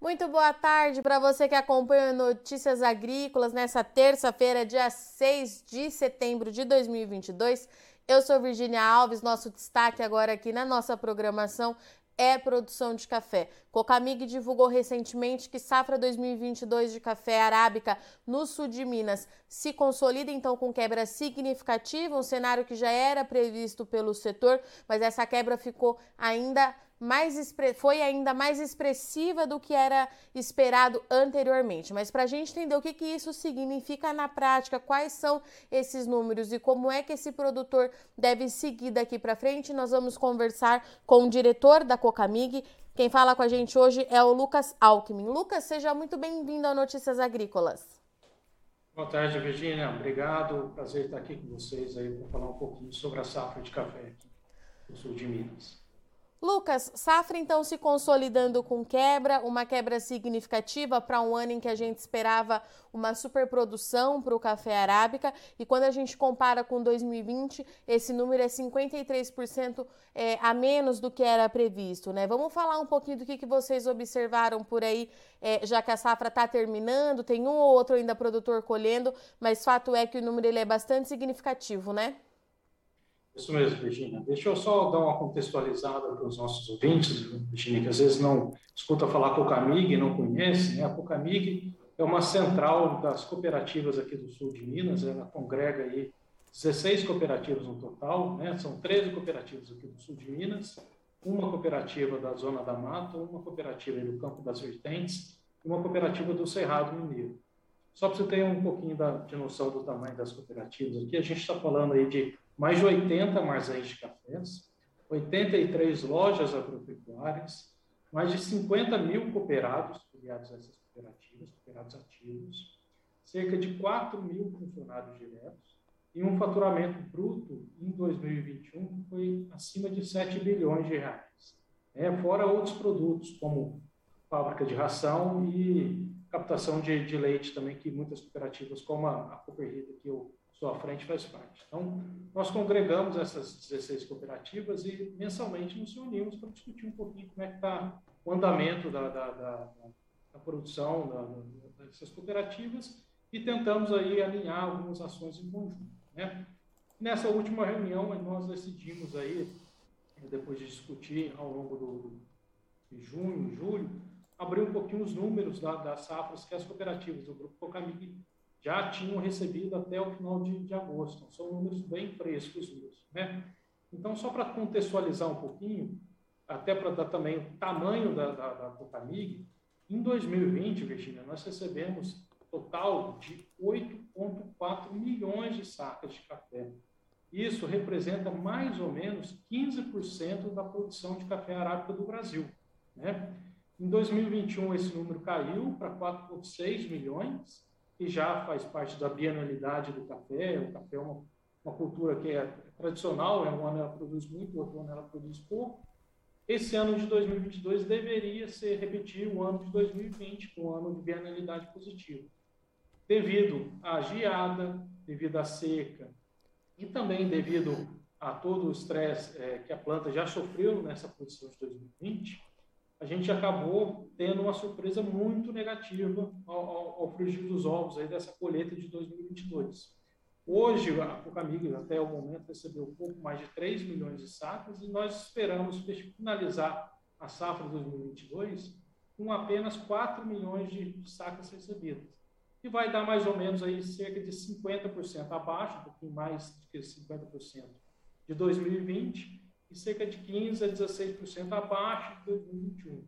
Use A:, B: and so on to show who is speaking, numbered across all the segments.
A: Muito boa tarde para você que acompanha Notícias Agrícolas nessa terça-feira, dia 6 de setembro de 2022. Eu sou Virginia Alves, nosso destaque agora aqui na nossa programação é produção de café. Cocamig divulgou recentemente que safra 2022 de café arábica no sul de Minas se consolida então com quebra significativa, um cenário que já era previsto pelo setor, mas essa quebra ficou ainda mais foi ainda mais expressiva do que era esperado anteriormente. Mas para a gente entender o que, que isso significa na prática, quais são esses números e como é que esse produtor deve seguir daqui para frente, nós vamos conversar com o diretor da Cocamig. Quem fala com a gente hoje é o Lucas Alckmin. Lucas, seja muito bem-vindo ao Notícias Agrícolas.
B: Boa tarde, Virginia. Obrigado. Prazer estar aqui com vocês aí para falar um pouquinho sobre a safra de café aqui no sul de Minas.
A: Lucas, safra então se consolidando com quebra, uma quebra significativa para um ano em que a gente esperava uma superprodução para o café arábica e quando a gente compara com 2020, esse número é 53% é, a menos do que era previsto, né? Vamos falar um pouquinho do que, que vocês observaram por aí, é, já que a safra está terminando, tem um ou outro ainda produtor colhendo, mas fato é que o número ele é bastante significativo, né?
B: Isso mesmo, Virginia. Deixa eu só dar uma contextualizada para os nossos ouvintes, Virginia, que às vezes não escuta falar Cocamig e não conhece. Né? A Cocamig é uma central das cooperativas aqui do sul de Minas, ela congrega aí 16 cooperativas no total, né? são 13 cooperativas aqui do sul de Minas, uma cooperativa da Zona da Mata, uma cooperativa do Campo das Vertentes e uma cooperativa do Cerrado Mineiro. Só para você ter um pouquinho da, de noção do tamanho das cooperativas aqui, a gente está falando aí de mais de 80 armazéns de cafés, 83 lojas agropecuárias, mais de 50 mil cooperados filiados a essas cooperativas, cooperados ativos, cerca de 4 mil funcionários diretos e um faturamento bruto em 2021 que foi acima de 7 bilhões de reais. É, fora outros produtos, como fábrica de ração e captação de, de leite também, que muitas cooperativas, como a, a Cooper Rita, que eu sua frente faz parte. Então, nós congregamos essas 16 cooperativas e mensalmente nos reunimos para discutir um pouquinho como é que está o andamento da, da, da, da produção dessas cooperativas e tentamos aí alinhar algumas ações em conjunto. Né? Nessa última reunião, nós decidimos aí, depois de discutir ao longo do, de junho, julho, abrir um pouquinho os números das safras que as cooperativas do Grupo Cocamig já tinham recebido até o final de, de agosto. Então, são números bem frescos mesmo. Né? Então, só para contextualizar um pouquinho, até para dar também o tamanho da, da, da Copamig, em 2020, Virginia, nós recebemos total de 8,4 milhões de sacas de café. Isso representa mais ou menos 15% da produção de café arábica do Brasil. Né? Em 2021, esse número caiu para 4,6 milhões que já faz parte da bianualidade do café. O café é uma, uma cultura que é tradicional, é um ano ela produz muito, outro ano ela produz pouco. Esse ano de 2022 deveria ser repetir o ano de 2020, com um ano de bianualidade positiva. Devido à geada, devido à seca e também devido a todo o estresse é, que a planta já sofreu nessa produção de 2020, a gente acabou tendo uma surpresa muito negativa ao, ao, ao frigir dos ovos aí dessa colheita de 2022. Hoje, a Cocamig, até o momento, recebeu um pouco mais de 3 milhões de sacas e nós esperamos finalizar a safra 2022 com apenas 4 milhões de sacas recebidas. E vai dar mais ou menos aí cerca de 50% abaixo, um pouquinho mais do que 50% de 2020, e cerca de 15% a 16% abaixo de 2021.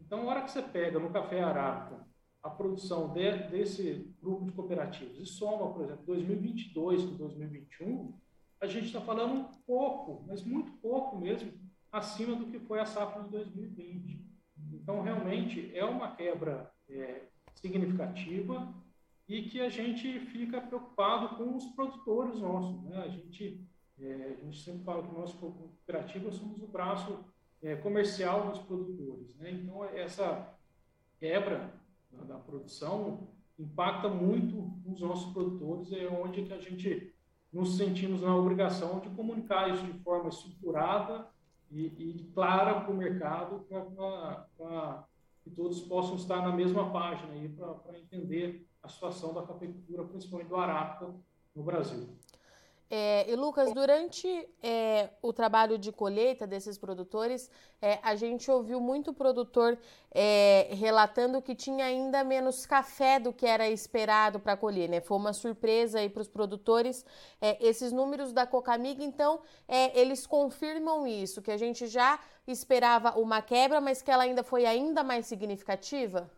B: Então, a hora que você pega no café arábica a produção de, desse grupo de cooperativas e soma, por exemplo, 2022 com 2021, a gente está falando um pouco, mas muito pouco mesmo, acima do que foi a safra de 2020. Então, realmente, é uma quebra é, significativa e que a gente fica preocupado com os produtores nossos. Né? A gente é, a gente sempre fala que nós, cooperativa, somos o braço é, comercial dos produtores. Né? Então, essa quebra da, produção impacta muito os nossos produtores, é onde que a gente nos sentimos na obrigação de comunicar isso de forma estruturada e, e clara para o mercado, para que todos possam estar na mesma página para entender a situação da cafeicultura, principalmente do Arábica no Brasil.
A: É, e Lucas, durante é, o trabalho de colheita desses produtores, é, a gente ouviu muito produtor é, relatando que tinha ainda menos café do que era esperado para colher, né? Foi uma surpresa aí para os produtores. É, esses números da Cocamig, então, é, eles confirmam isso, que a gente já esperava uma quebra, mas que ela ainda foi ainda mais significativa?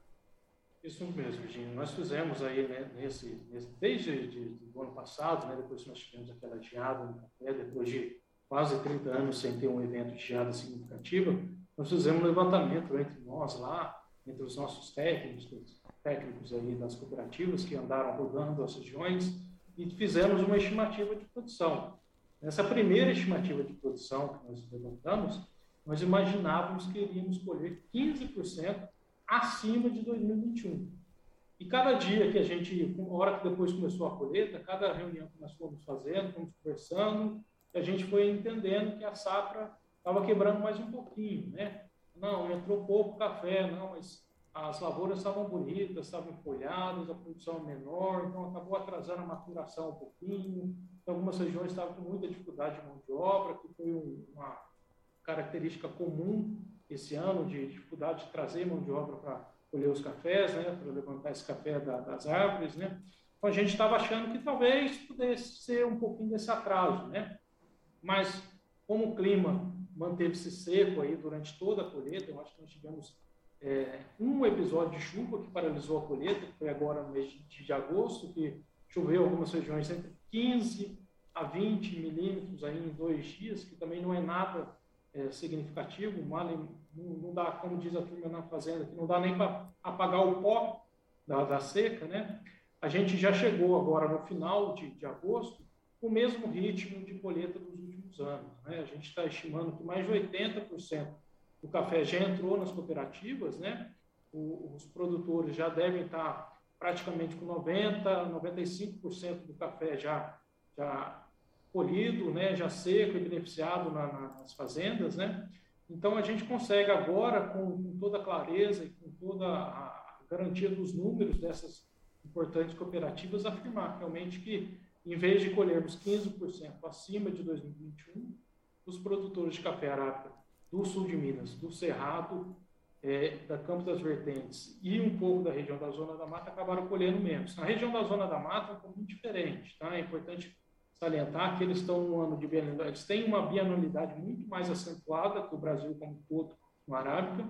B: Isso mesmo, Virginia. Nós fizemos aí, né, nesse, nesse desde de, de, do ano passado, né, depois que nós tivemos aquela geada no café, depois de quase 30 anos sem ter um evento de geada significativa, nós fizemos um levantamento entre nós lá, entre os nossos técnicos, técnicos aí das cooperativas que andaram rodando as regiões e fizemos uma estimativa de produção. Nessa primeira estimativa de produção que nós levantamos, nós imaginávamos que iríamos colher 15% acima de 2021. E cada dia que a gente, uma hora que depois começou a colheita, cada reunião que nós fomos fazendo, fomos conversando, a gente foi entendendo que a safra estava quebrando mais um pouquinho, né? Não, entrou pouco café, não, mas as lavouras estavam bonitas, estavam folhadas, a produção é menor, então acabou atrasando a maturação um pouquinho. Então, algumas regiões estavam com muita dificuldade de mão de obra, que foi uma característica comum esse ano de dificuldade de trazer mão de obra para colher os cafés, né, para levantar esse café da, das árvores, né. Então a gente estava achando que talvez pudesse ser um pouquinho desse atraso, né. Mas como o clima manteve-se seco aí durante toda a colheita, eu acho que nós tivemos é, um episódio de chuva que paralisou a colheita, que foi agora no mês de, de agosto, que choveu algumas regiões entre 15 a 20 milímetros aí em dois dias, que também não é nada é, significativo, não, não, dá, como diz a turma na fazenda, que não dá nem para apagar o pó da, da, seca, né? A gente já chegou agora no final de, de agosto com o mesmo ritmo de colheita dos últimos anos. Né? A gente está estimando que mais de 80% do café já entrou nas cooperativas, né? O, os produtores já devem estar praticamente com 90%, 95% do café já, já colhido, né, já seco e beneficiado na, nas fazendas, né? Então a gente consegue agora, com, com, toda a clareza e com toda a garantia dos números dessas importantes cooperativas, afirmar realmente que, em vez de colhermos 15% acima de 2021, os produtores de café arábica do sul de Minas, do Cerrado, é, da Campos das Vertentes e um pouco da região da Zona da Mata acabaram colhendo menos. Na região da Zona da Mata é um pouco diferente, tá? É importante salientar que eles estão no ano de bianualidade, eles têm uma bianualidade muito mais acentuada que o Brasil como um todo no Arábica.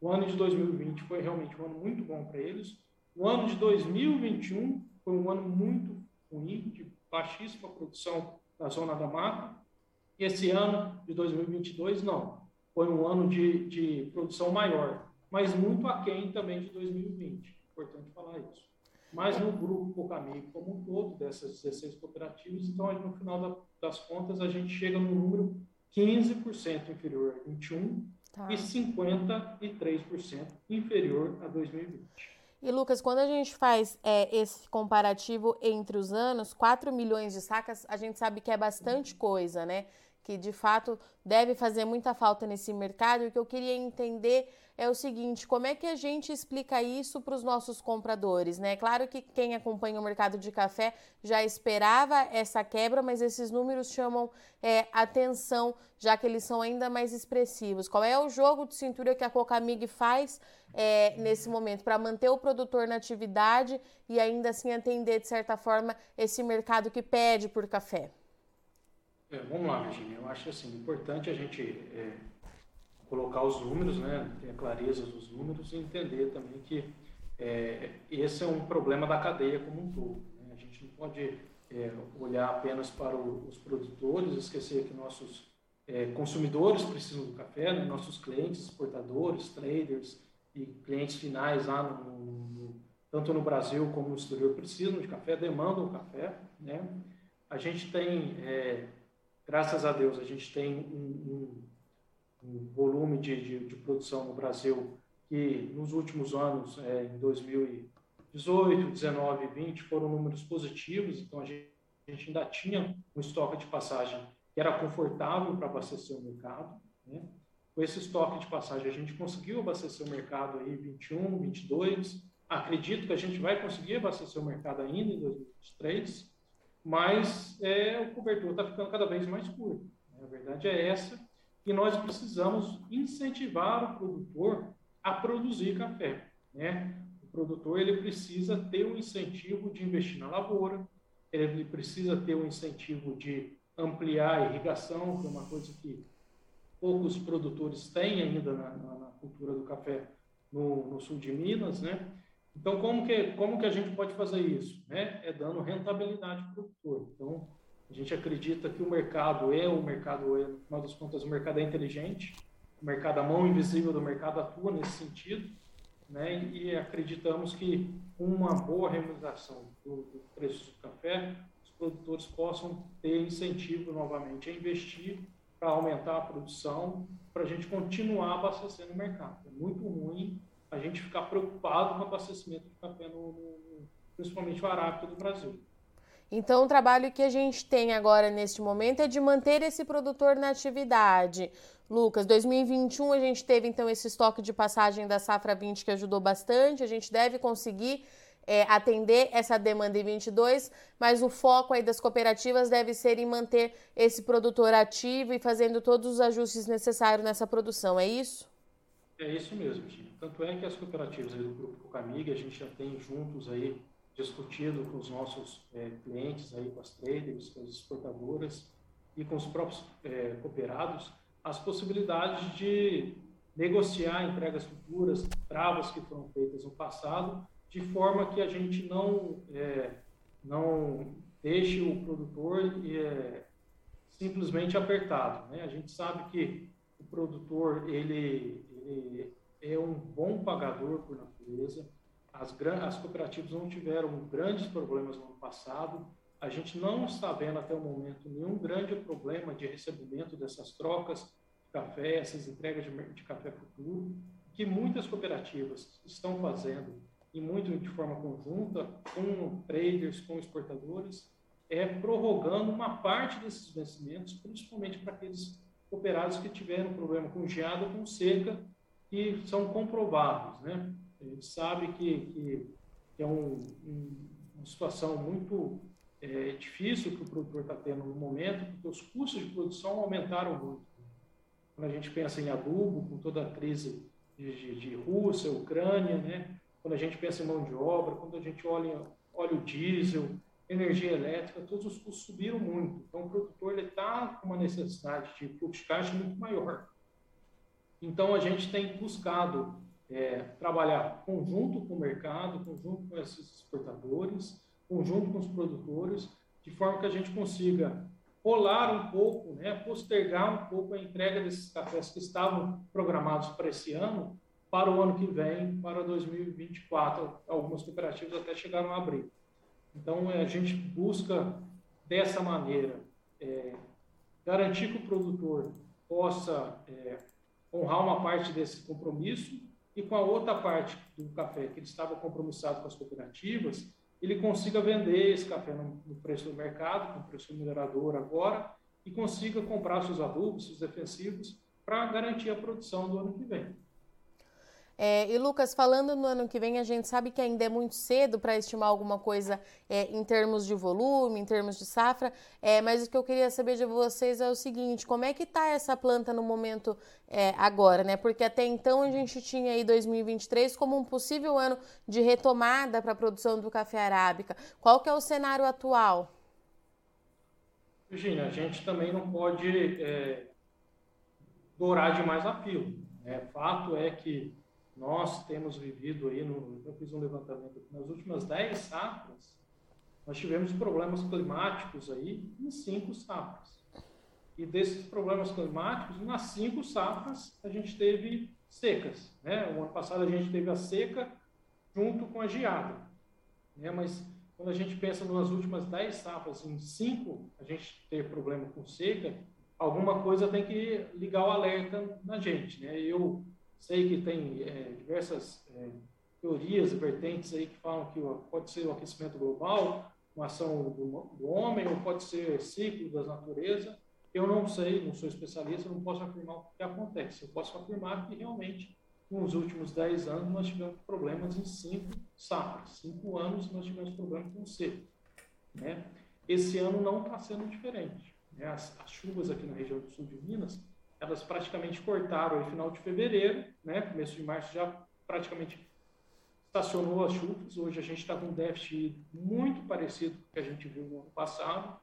B: O ano de 2020 foi realmente um ano muito bom para eles. O ano de 2021 foi um ano muito ruim, de baixíssima produção da zona da mata. E esse ano de 2022, não. Foi um ano de, de produção maior, mas muito aquém também de 2020. Importante falar isso mas no grupo Cocamigo como um todo, dessas 16 cooperativas, então no final das contas a gente chega no número 15% inferior a 21 tá. e 53% inferior a 2020.
A: E Lucas, quando a gente faz é, esse comparativo entre os anos, 4 milhões de sacas, a gente sabe que é bastante coisa, né? Que de fato deve fazer muita falta nesse mercado. E o que eu queria entender é o seguinte: como é que a gente explica isso para os nossos compradores? Né? Claro que quem acompanha o mercado de café já esperava essa quebra, mas esses números chamam é, atenção, já que eles são ainda mais expressivos. Qual é o jogo de cintura que a Cocamig faz é, nesse momento para manter o produtor na atividade e ainda assim atender, de certa forma, esse mercado que pede por café?
B: É, vamos lá, Virginia. Eu acho assim, importante a gente é, colocar os números, né, ter a clareza dos números e entender também que é, esse é um problema da cadeia como um todo. Né? A gente não pode é, olhar apenas para o, os produtores, esquecer que nossos é, consumidores precisam do café, né? nossos clientes, exportadores, traders e clientes finais lá no, no, tanto no Brasil como no exterior precisam de café, demandam café. Né? A gente tem, é, graças a Deus, a gente tem um, um um volume de, de, de, produção no Brasil que nos últimos anos, é, em 2018, 19 e 20, foram números positivos, então a gente, a gente ainda tinha um estoque de passagem que era confortável para abastecer o mercado. Né? com esse estoque de passagem, a gente conseguiu abastecer o mercado aí 21, 22. Acredito que a gente vai conseguir abastecer o mercado ainda em 2023, mas é, o cobertor está ficando cada vez mais curto. Né? A verdade é essa, e nós precisamos incentivar o produtor a produzir café. Né? O produtor ele precisa ter um incentivo de investir na lavoura, ele precisa ter um incentivo de ampliar a irrigação, que é uma coisa que poucos produtores têm ainda na, na, na cultura do café no, no, sul de Minas, né? Então, como que, como que a gente pode fazer isso? Né? É dando rentabilidade para o produtor. Então, a gente acredita que o mercado é, o mercado é, no final das contas, o mercado é inteligente, o mercado, a mão invisível do mercado atua nesse sentido, né? E acreditamos que uma boa remuneração do, do preço do café, os produtores possam ter incentivo novamente a investir para aumentar a produção, para a gente continuar abastecendo o mercado. É muito ruim a gente ficar preocupado com o abastecimento de café, no, no, principalmente o arábica do Brasil.
A: Então, o trabalho que a gente tem agora neste momento é de manter esse produtor na atividade. Lucas, 2021 a gente teve então esse estoque de passagem da safra 20 que ajudou bastante. A gente deve conseguir é, atender essa demanda em 22, mas o foco aí das cooperativas deve ser em manter esse produtor ativo e fazendo todos os ajustes necessários nessa produção. É isso?
B: É isso mesmo, Tia. Tanto é que as cooperativas do Grupo Cocamig, a gente já tem juntos aí discutido com os nossos é, clientes aí, com as traders, com as exportadoras e com os próprios é, cooperados, as possibilidades de negociar entregas futuras, travas que foram feitas no passado, de forma que a gente não, é, não deixe o produtor é, simplesmente apertado. Né? A gente sabe que o produtor ele é um bom pagador por natureza, as, as cooperativas não tiveram grandes problemas no ano passado, a gente não está vendo até o momento nenhum grande problema de recebimento dessas trocas de café, essas entregas de, de café futuro, que muitas cooperativas estão fazendo, e muito de forma conjunta, com traders, com exportadores, é prorrogando uma parte desses vencimentos, principalmente para aqueles cooperados que tiveram problema com geada com seca, que são comprovados, né? A gente sabe que, que, é um, um, uma situação muito é, difícil que o produtor está tendo no momento, porque os custos de produção aumentaram muito. Quando a gente pensa em adubo, com toda a crise de, de, de Rússia, Ucrânia, né? quando a gente pensa em mão de obra, quando a gente olha óleo diesel, energia elétrica, todos os custos subiram muito. Então, o produtor está com uma necessidade de fluxo de caixa muito maior. Então, a gente tem buscado é, trabalhar conjunto com o mercado, conjunto com esses exportadores, conjunto com os produtores, de forma que a gente consiga rolar um pouco, né, postergar um pouco a entrega desses cafés que estavam programados para esse ano, para o ano que vem, para 2024. Algumas cooperativas até chegaram a abrir. Então, a gente busca, dessa maneira, é, garantir que o produtor possa é, honrar uma parte desse compromisso e com a outra parte do café que ele estava compromissado com as cooperativas, ele consiga vender esse café no, preço do mercado, com preço minerador agora, e consiga comprar seus adubos, seus defensivos, para garantir a produção do ano que vem.
A: É, e Lucas, falando no ano que vem, a gente sabe que ainda é muito cedo para estimar alguma coisa é, em termos de volume, em termos de safra, é, mas o que eu queria saber de vocês é o seguinte: como é que está essa planta no momento é, agora, né? Porque até então a gente tinha aí 2023 como um possível ano de retomada para a produção do café arábica. Qual que é o cenário atual?
B: Virginia, a gente também não pode é, dourar demais a pílula. Né? Fato é que nós temos vivido aí, no, eu fiz um levantamento aqui, nas últimas 10 safras, nós tivemos problemas climáticos aí em cinco safras. E desses problemas climáticos, nas cinco safras, a gente teve secas. Né? O ano passado a gente teve a seca junto com a geada. Né? Mas quando a gente pensa nas últimas 10 safras, em cinco a gente ter problema com seca, alguma coisa tem que ligar o alerta na gente. Né? Eu Sei que tem é, diversas é, teorias e vertentes aí que falam que pode ser o aquecimento global, uma ação do, do, homem, ou pode ser ciclo da natureza. eu não sei, não sou especialista, não posso afirmar o que acontece. Eu posso afirmar que realmente, nos últimos 10 anos, nós tivemos problemas em cinco safras. Cinco anos nós tivemos problemas com seco. Né? Esse ano não está sendo diferente. Né? As, as, chuvas aqui na região do sul de Minas, elas praticamente cortaram no final de fevereiro, né? começo de março já praticamente estacionou as chuvas. Hoje a gente está com um déficit muito parecido com o que a gente viu no ano passado.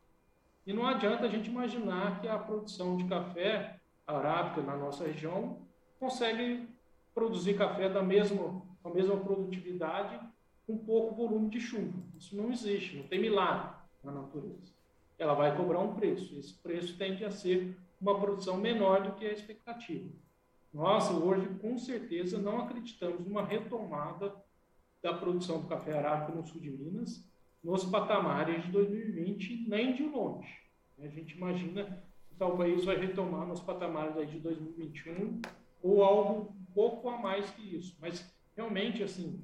B: E não adianta a gente imaginar que a produção de café arábica na nossa região consegue produzir café da mesma, com a mesma produtividade com pouco volume de chuva. Isso não existe, não tem milagre na natureza. Ela vai cobrar um preço. Esse preço tende a ser uma produção menor do que a expectativa. Nós, hoje, com certeza, não acreditamos numa retomada da produção do café arábica no sul de Minas, nos patamares de 2020, nem de longe. A gente imagina que talvez vai retomar nos patamares de 2021 ou algo um pouco a mais que isso. Mas realmente, assim,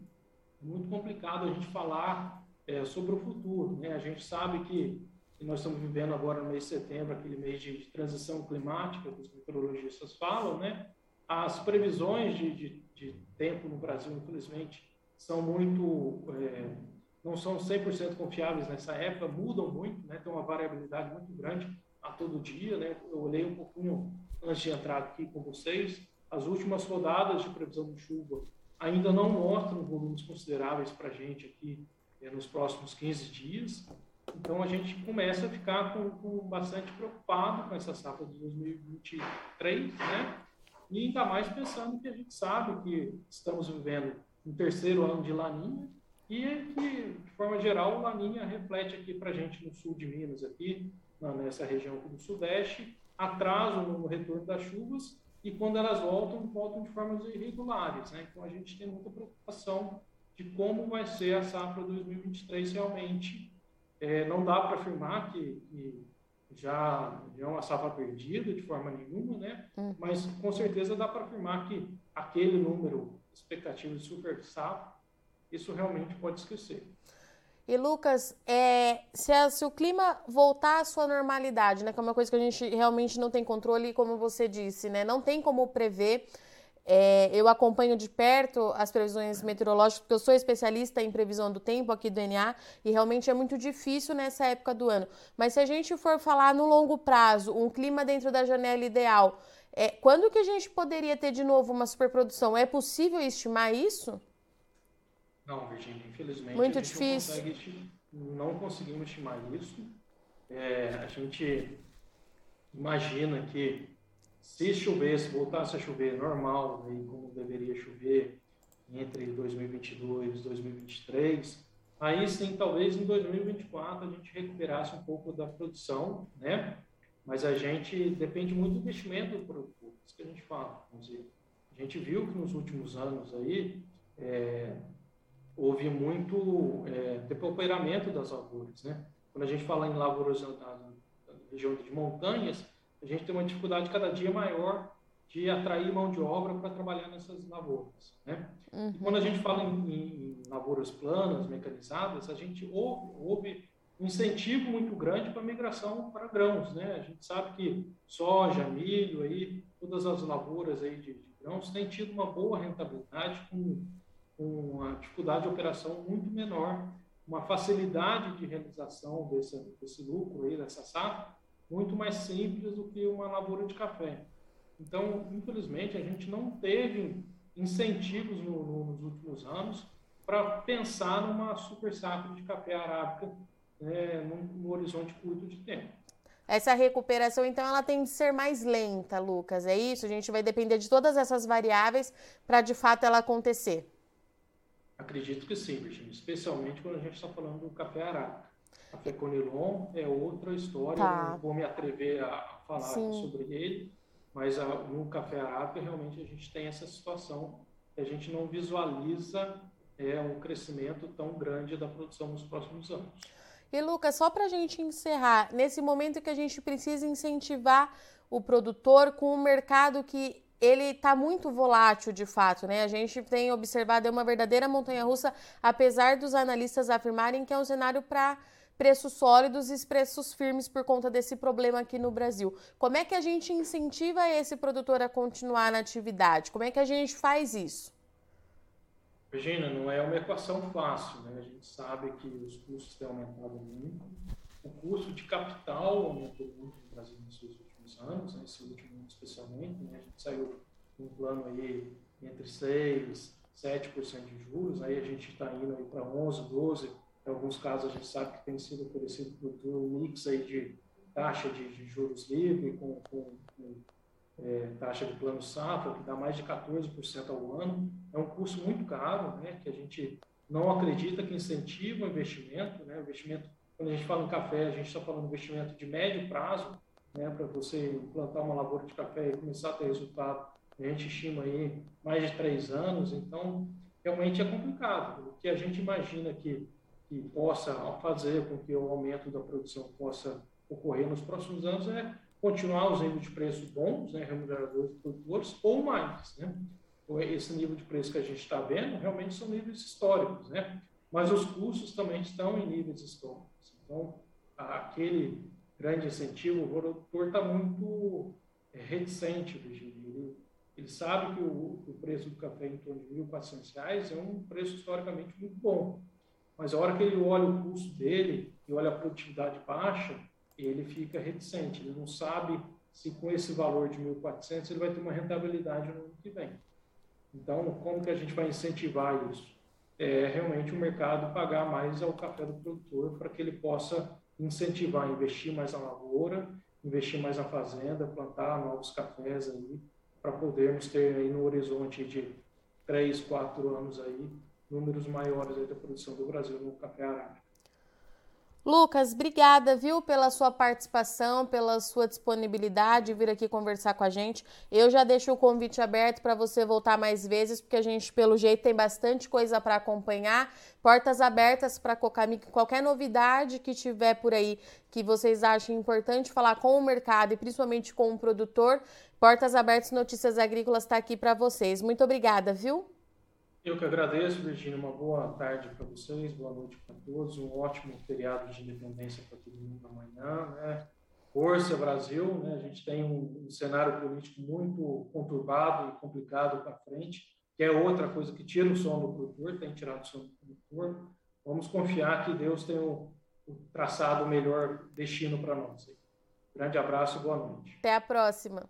B: é muito complicado a gente falar é, sobre o futuro. Né? A gente sabe que, que, nós estamos vivendo agora no mês de setembro, aquele mês de, de transição climática que os meteorologistas falam, né? As previsões de, de, de tempo no Brasil, infelizmente, são muito é, não são 100% confiáveis nessa época, mudam muito, né? tem uma variabilidade muito grande a todo dia. Né? Eu olhei um pouquinho antes de entrar aqui com vocês, as últimas rodadas de previsão de chuva ainda não mostram volumes consideráveis para a gente aqui é, nos próximos 15 dias. Então a gente começa a ficar com, com, bastante preocupado com essa safra de 2023, né? E ainda mais pensando que a gente sabe que estamos vivendo um terceiro ano de laninha, e que, de forma geral, Laninha reflete aqui para a gente no sul de Minas, aqui nessa região do Sudeste, atraso no retorno das chuvas e quando elas voltam, voltam de formas irregulares. Né? Então a gente tem muita preocupação de como vai ser a safra 2023 realmente. É, não dá para afirmar que, que já, já é uma safra perdida de forma nenhuma, né? Hum. mas com certeza dá para afirmar que aquele número expectativa de super safra isso realmente pode esquecer.
A: E Lucas, é, se, a, se, o clima voltar à sua normalidade, né, que é uma coisa que a gente realmente não tem controle, como você disse, né, não tem como prever. É, eu acompanho de perto as previsões meteorológicas, porque eu sou especialista em previsão do tempo aqui do NA, e realmente é muito difícil nessa época do ano. Mas se a gente for falar no longo prazo, um clima dentro da janela ideal, é, quando que a gente poderia ter de novo uma superprodução? É possível estimar isso?
B: Não, Virginia, infelizmente
A: Muito difícil.
B: Não, consegue, não, conseguimos estimar isso. É, a gente imagina que se chovesse, voltasse a chover normal, aí como deveria chover entre 2022 e 2023, aí sim, talvez em 2024 a gente recuperasse um pouco da produção, né? Mas a gente depende muito do investimento do produtor, isso que a gente fala. Vamos dizer, a gente viu que nos últimos anos aí, é, houve muito é, depauperamento das lavouras. Né? Quando a gente fala em lavouras na, na, região de montanhas, a gente tem uma dificuldade cada dia maior de atrair mão de obra para trabalhar nessas lavouras. Né? Uhum. quando a gente fala em, em, lavouras planas, mecanizadas, a gente houve, houve um incentivo muito grande para a migração para grãos. Né? A gente sabe que soja, milho, aí, todas as lavouras aí de, de grãos têm tido uma boa rentabilidade com com uma dificuldade de operação muito menor, uma facilidade de realização desse, desse lucro aí, dessa safra, muito mais simples do que uma lavoura de café. Então, infelizmente, a gente não teve incentivos no, no, nos últimos anos para pensar numa super safra de café arábica né, num, num horizonte curto de tempo.
A: Essa recuperação, então, ela tem de ser mais lenta, Lucas, é isso? A gente vai depender de todas essas variáveis para, de fato, ela acontecer.
B: Acredito que sim, Virginia, especialmente quando a gente está falando do café arábica. Café Conilon é outra história, tá. não vou me atrever a falar sobre ele, mas a, no café arábica realmente a gente tem essa situação a gente não visualiza é, um crescimento tão grande da produção nos próximos anos.
A: E Lucas, só para a gente encerrar, nesse momento que a gente precisa incentivar o produtor com um mercado que ele está muito volátil de fato, né? A gente tem observado é uma verdadeira montanha russa, apesar dos analistas afirmarem que é um cenário para preços sólidos e preços firmes por conta desse problema aqui no Brasil. Como é que a gente incentiva esse produtor a continuar na atividade? Como é que a gente faz isso?
B: Regina, não é uma equação fácil, né? A gente sabe que os custos têm aumentado muito. O custo de capital aumentou muito no Brasil nesses últimos anos, nesse último ano especialmente. Né? A gente saiu um plano aí entre 6%, 7% de juros, aí a gente está indo aí para 11%, 12%. Em alguns casos a gente sabe que tem sido oferecido por um mix aí de taxa de, de juros livre com, com, com é, taxa de plano safra, que dá mais de 14% ao ano. É um custo muito caro, né, que a gente não acredita que incentiva o investimento. Né, o investimento, quando a gente fala em café, a gente está falando de investimento de médio prazo, né, para você implantar uma lavoura de café e começar a ter resultado. A gente estima aí mais de três anos, então realmente é complicado. O que a gente imagina que, que possa fazer com que o aumento da produção possa ocorrer nos próximos anos é continuar os níveis de preço bons, né, remuneradores dos produtores, ou mais. Né? Esse nível de preço que a gente está vendo realmente são níveis históricos, né? mas os custos também estão em níveis históricos. Então, aquele grande incentivo, o produtor está muito é, reticente, Virginia. Ele, ele sabe que o, o, preço do café em torno de R$ 1.400 é um preço historicamente muito bom. Mas a hora que ele olha o custo dele e olha a produtividade baixa, ele fica reticente, ele não sabe se com esse valor de 1.400 ele vai ter uma rentabilidade no ano que vem. Então, como que a gente vai incentivar isso? É realmente o mercado pagar mais ao café do produtor para que ele possa incentivar, investir mais na lavoura, investir mais na fazenda, plantar novos cafés aí, para podermos ter aí no horizonte de 3, 4 anos aí, números maiores da produção do Brasil no café arábica.
A: Lucas, obrigada, viu, pela sua participação, pela sua disponibilidade vir aqui conversar com a gente. Eu já deixo o convite aberto para você voltar mais vezes, porque a gente, pelo jeito, tem bastante coisa para acompanhar. Portas abertas para Cocamic, qualquer novidade que tiver por aí que vocês achem importante falar com o mercado e principalmente com o produtor. Portas abertas Notícias Agrícolas está aqui para vocês. Muito obrigada, viu?
B: Eu que agradeço, Virginia. Uma boa tarde para vocês, boa noite para todos. Um ótimo feriado de independência para todo mundo amanhã. Né? Força Brasil, né? a gente tem um, um cenário político muito conturbado e complicado para frente, que é outra coisa que tira o som do produtor, tem tirado o som do produtor. Vamos confiar que Deus tem o, o traçado melhor destino para nós. Grande abraço e boa noite.
A: Até a próxima.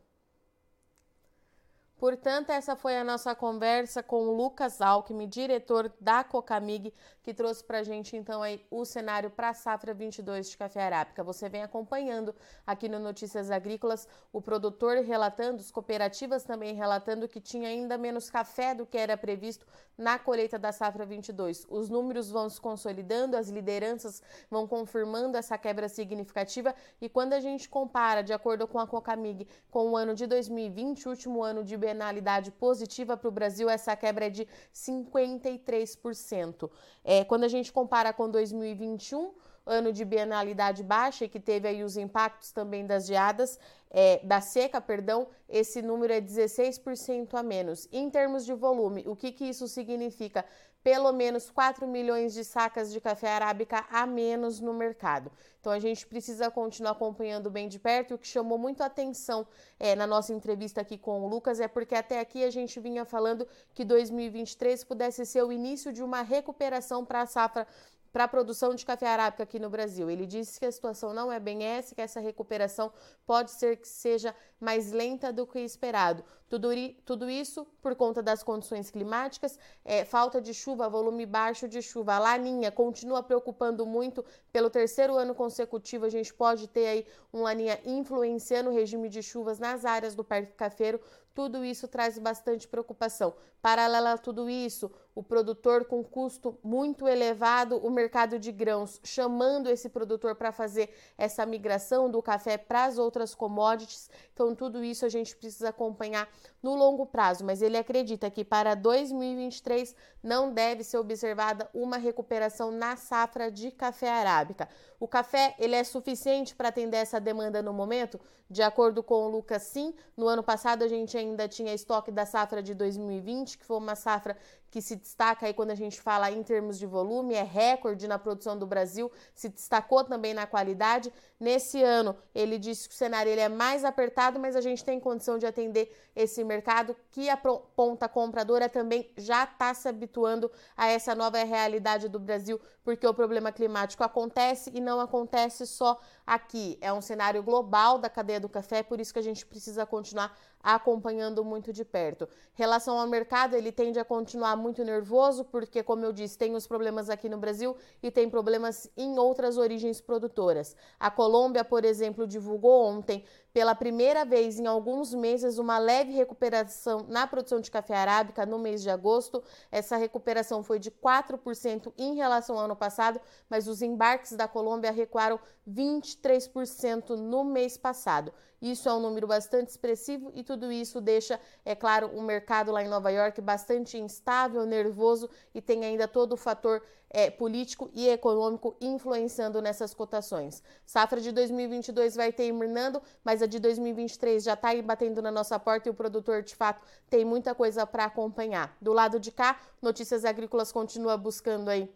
A: Portanto, essa foi a nossa conversa com o Lucas Alckmin, diretor da Cocamig, que trouxe para a gente então aí o cenário para a safra 22 de café arábica. Você vem acompanhando aqui no Notícias Agrícolas o produtor relatando, as cooperativas também relatando que tinha ainda menos café do que era previsto na colheita da safra 22. Os números vão se consolidando, as lideranças vão confirmando essa quebra significativa e quando a gente compara, de acordo com a Cocamig, com o ano de 2020, último ano de penalidade positiva para o Brasil, essa quebra é de 53%. É, quando a gente compara com 2021, ano de bienalidade baixa, que teve aí os impactos também das geadas, é, da seca, perdão, esse número é 16% a menos. Em termos de volume, o que, que isso significa? Pelo menos 4 milhões de sacas de café arábica a menos no mercado. Então a gente precisa continuar acompanhando bem de perto. O que chamou muito a atenção é, na nossa entrevista aqui com o Lucas é porque até aqui a gente vinha falando que 2023 pudesse ser o início de uma recuperação para a safra para a produção de café arábica aqui no Brasil. Ele disse que a situação não é bem essa, que essa recuperação pode ser que seja mais lenta do que esperado. Tudo, tudo isso por conta das condições climáticas, é, falta de chuva, volume baixo de chuva. A laninha continua preocupando muito. Pelo terceiro ano consecutivo, a gente pode ter aí um laninha influenciando o regime de chuvas nas áreas do Parque Cafeiro. Tudo isso traz bastante preocupação. Paralelo a tudo isso, o produtor com custo muito elevado, o mercado de grãos chamando esse produtor para fazer essa migração do café para as outras commodities. Então, tudo isso a gente precisa acompanhar no longo prazo, mas ele acredita que para 2023 não deve ser observada uma recuperação na safra de café arábica. O café ele é suficiente para atender essa demanda no momento? De acordo com o Lucas, sim. No ano passado a gente ainda tinha estoque da safra de 2020, que foi uma safra que se destaca aí quando a gente fala em termos de volume, é recorde na produção do Brasil, se destacou também na qualidade. Nesse ano, ele disse que o cenário ele é mais apertado, mas a gente tem condição de atender esse mercado, que a ponta compradora também já está se habituando a essa nova realidade do Brasil, porque o problema climático acontece e não acontece só aqui. É um cenário global da cadeia do café, por isso que a gente precisa continuar acompanhando muito de perto. Relação ao mercado, ele tende a continuar muito nervoso, porque, como eu disse, tem os problemas aqui no Brasil e tem problemas em outras origens produtoras. A Colômbia, por exemplo, divulgou ontem pela primeira vez em alguns meses, uma leve recuperação na produção de café arábica no mês de agosto. Essa recuperação foi de 4% em relação ao ano passado, mas os embarques da Colômbia recuaram 23% no mês passado. Isso é um número bastante expressivo e tudo isso deixa, é claro, o mercado lá em Nova York bastante instável, nervoso e tem ainda todo o fator é, político e econômico influenciando nessas cotações. Safra de 2022 vai terminando, de 2023 já está aí batendo na nossa porta e o produtor, de fato, tem muita coisa para acompanhar. Do lado de cá, Notícias Agrícolas continua buscando aí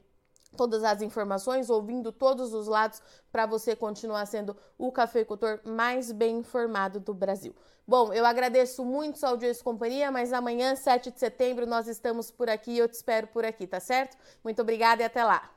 A: todas as informações, ouvindo todos os lados para você continuar sendo o cafeicultor mais bem informado do Brasil. Bom, eu agradeço muito sua audiência e companhia, mas amanhã, 7 de setembro, nós estamos por aqui e eu te espero por aqui, tá certo? Muito obrigada e até lá.